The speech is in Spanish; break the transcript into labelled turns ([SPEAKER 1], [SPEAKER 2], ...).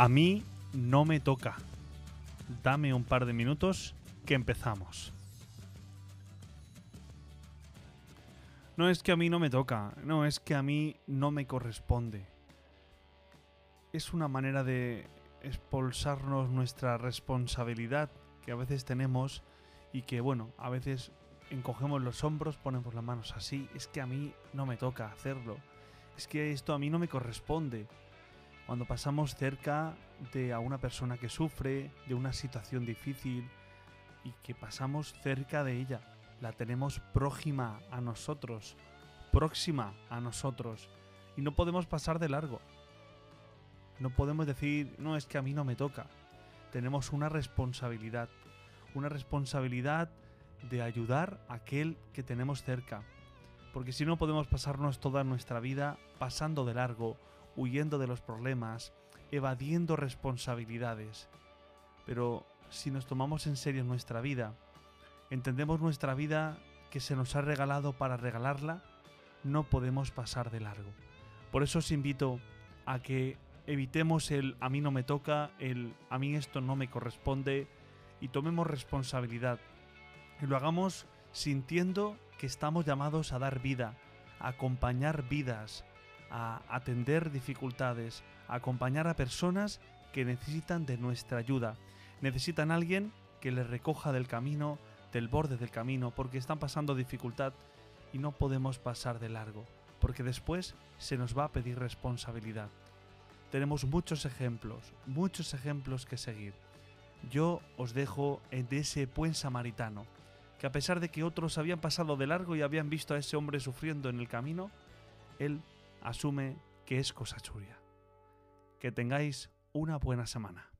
[SPEAKER 1] A mí no me toca. Dame un par de minutos que empezamos. No es que a mí no me toca, no es que a mí no me corresponde. Es una manera de expulsarnos nuestra responsabilidad que a veces tenemos y que, bueno, a veces encogemos los hombros, ponemos las manos así. Es que a mí no me toca hacerlo. Es que esto a mí no me corresponde. Cuando pasamos cerca de a una persona que sufre, de una situación difícil y que pasamos cerca de ella, la tenemos próxima a nosotros, próxima a nosotros, y no podemos pasar de largo. No podemos decir, no, es que a mí no me toca. Tenemos una responsabilidad, una responsabilidad de ayudar a aquel que tenemos cerca. Porque si no podemos pasarnos toda nuestra vida pasando de largo, huyendo de los problemas, evadiendo responsabilidades. Pero si nos tomamos en serio nuestra vida, entendemos nuestra vida que se nos ha regalado para regalarla, no podemos pasar de largo. Por eso os invito a que evitemos el a mí no me toca, el a mí esto no me corresponde y tomemos responsabilidad. Y lo hagamos sintiendo que estamos llamados a dar vida, a acompañar vidas, a atender dificultades, a acompañar a personas que necesitan de nuestra ayuda. Necesitan alguien que les recoja del camino, del borde del camino, porque están pasando dificultad y no podemos pasar de largo, porque después se nos va a pedir responsabilidad. Tenemos muchos ejemplos, muchos ejemplos que seguir. Yo os dejo de ese buen samaritano, que a pesar de que otros habían pasado de largo y habían visto a ese hombre sufriendo en el camino, él asume que es cosa suya. Que tengáis una buena semana.